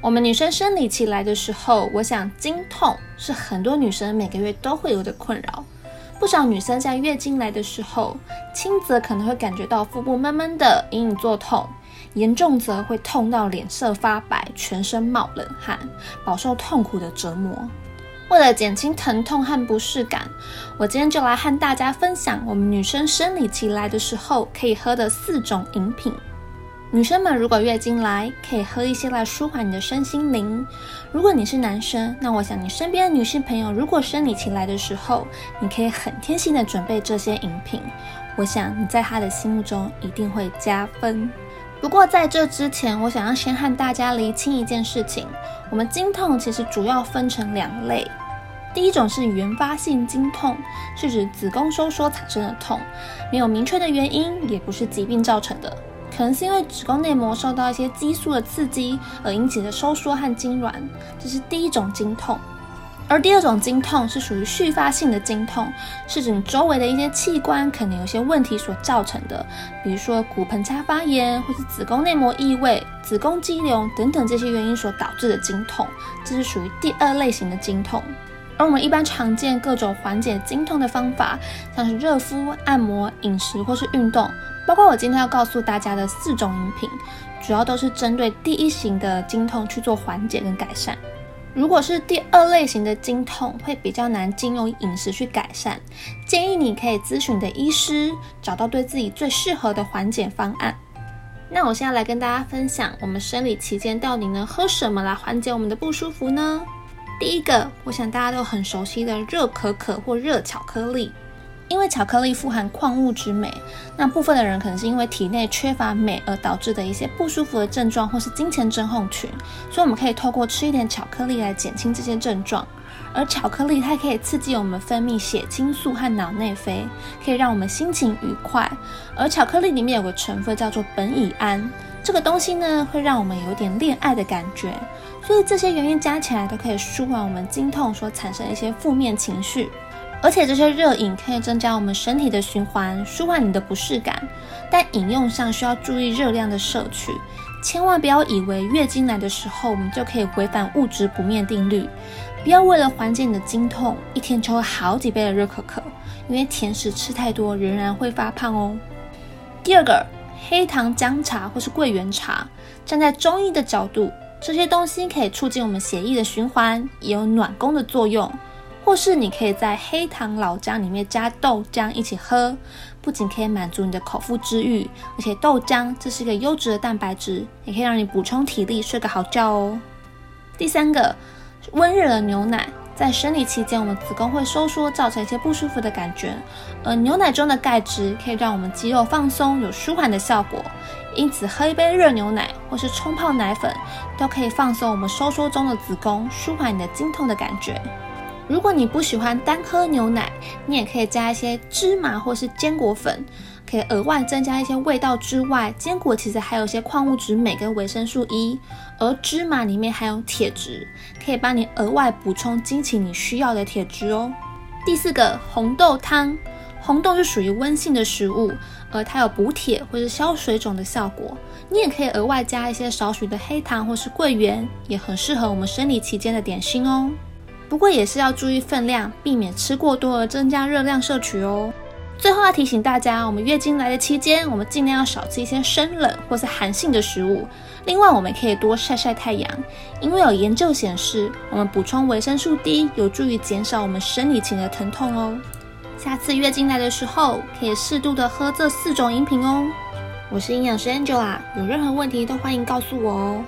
我们女生生理期来的时候，我想经痛是很多女生每个月都会有的困扰。不少女生在月经来的时候，轻则可能会感觉到腹部闷闷的、隐隐作痛，严重则会痛到脸色发白、全身冒冷汗，饱受痛苦的折磨。为了减轻疼痛和不适感，我今天就来和大家分享我们女生生理期来的时候可以喝的四种饮品。女生们如果月经来，可以喝一些来舒缓你的身心灵。如果你是男生，那我想你身边的女性朋友如果生理期来的时候，你可以很贴心的准备这些饮品。我想你在他的心目中一定会加分。不过在这之前，我想要先和大家厘清一件事情：我们经痛其实主要分成两类。第一种是原发性经痛，是指子宫收缩产生的痛，没有明确的原因，也不是疾病造成的。可能是因为子宫内膜受到一些激素的刺激而引起的收缩和痉挛，这是第一种经痛。而第二种经痛是属于续发性的经痛，是指你周围的一些器官可能有些问题所造成的，比如说骨盆腔发炎，或是子宫内膜异位、子宫肌瘤等等这些原因所导致的经痛，这是属于第二类型的经痛。而我们一般常见各种缓解经痛的方法，像是热敷、按摩、饮食或是运动。包括我今天要告诉大家的四种饮品，主要都是针对第一型的经痛去做缓解跟改善。如果是第二类型的经痛，会比较难经由饮食去改善，建议你可以咨询你的医师，找到对自己最适合的缓解方案。那我现在来跟大家分享，我们生理期间到底能喝什么来缓解我们的不舒服呢？第一个，我想大家都很熟悉的热可可或热巧克力。因为巧克力富含矿物质镁，那部分的人可能是因为体内缺乏镁而导致的一些不舒服的症状，或是金钱症候群，所以我们可以透过吃一点巧克力来减轻这些症状。而巧克力它可以刺激我们分泌血清素和脑内啡，可以让我们心情愉快。而巧克力里面有个成分叫做苯乙胺，这个东西呢会让我们有点恋爱的感觉。所以这些原因加起来都可以舒缓我们经痛所产生的一些负面情绪。而且这些热饮可以增加我们身体的循环，舒缓你的不适感。但饮用上需要注意热量的摄取，千万不要以为月经来的时候我们就可以违反物质不灭定律。不要为了缓解你的经痛，一天抽好几杯的热可可，因为甜食吃太多仍然会发胖哦。第二个，黑糖姜茶或是桂圆茶，站在中医的角度，这些东西可以促进我们血液的循环，也有暖宫的作用。或是你可以在黑糖老姜里面加豆浆一起喝，不仅可以满足你的口腹之欲，而且豆浆这是一个优质的蛋白质，也可以让你补充体力，睡个好觉哦。第三个，温热的牛奶，在生理期间，我们子宫会收缩，造成一些不舒服的感觉，而牛奶中的钙质可以让我们肌肉放松，有舒缓的效果，因此喝一杯热牛奶或是冲泡奶粉，都可以放松我们收缩中的子宫，舒缓你的经痛的感觉。如果你不喜欢单喝牛奶，你也可以加一些芝麻或是坚果粉，可以额外增加一些味道之外，坚果其实还有一些矿物质镁跟维生素 E，而芝麻里面含有铁质，可以帮你额外补充经期你需要的铁质哦。第四个红豆汤，红豆是属于温性的食物，而它有补铁或是消水肿的效果，你也可以额外加一些少许的黑糖或是桂圆，也很适合我们生理期间的点心哦。不过也是要注意分量，避免吃过多而增加热量摄取哦。最后要提醒大家，我们月经来的期间，我们尽量要少吃一些生冷或是寒性的食物。另外，我们可以多晒晒太阳，因为有研究显示，我们补充维生素 D 有助于减少我们生理期的疼痛哦。下次月经来的时候，可以适度的喝这四种饮品哦。我是营养师 Angela，有任何问题都欢迎告诉我哦。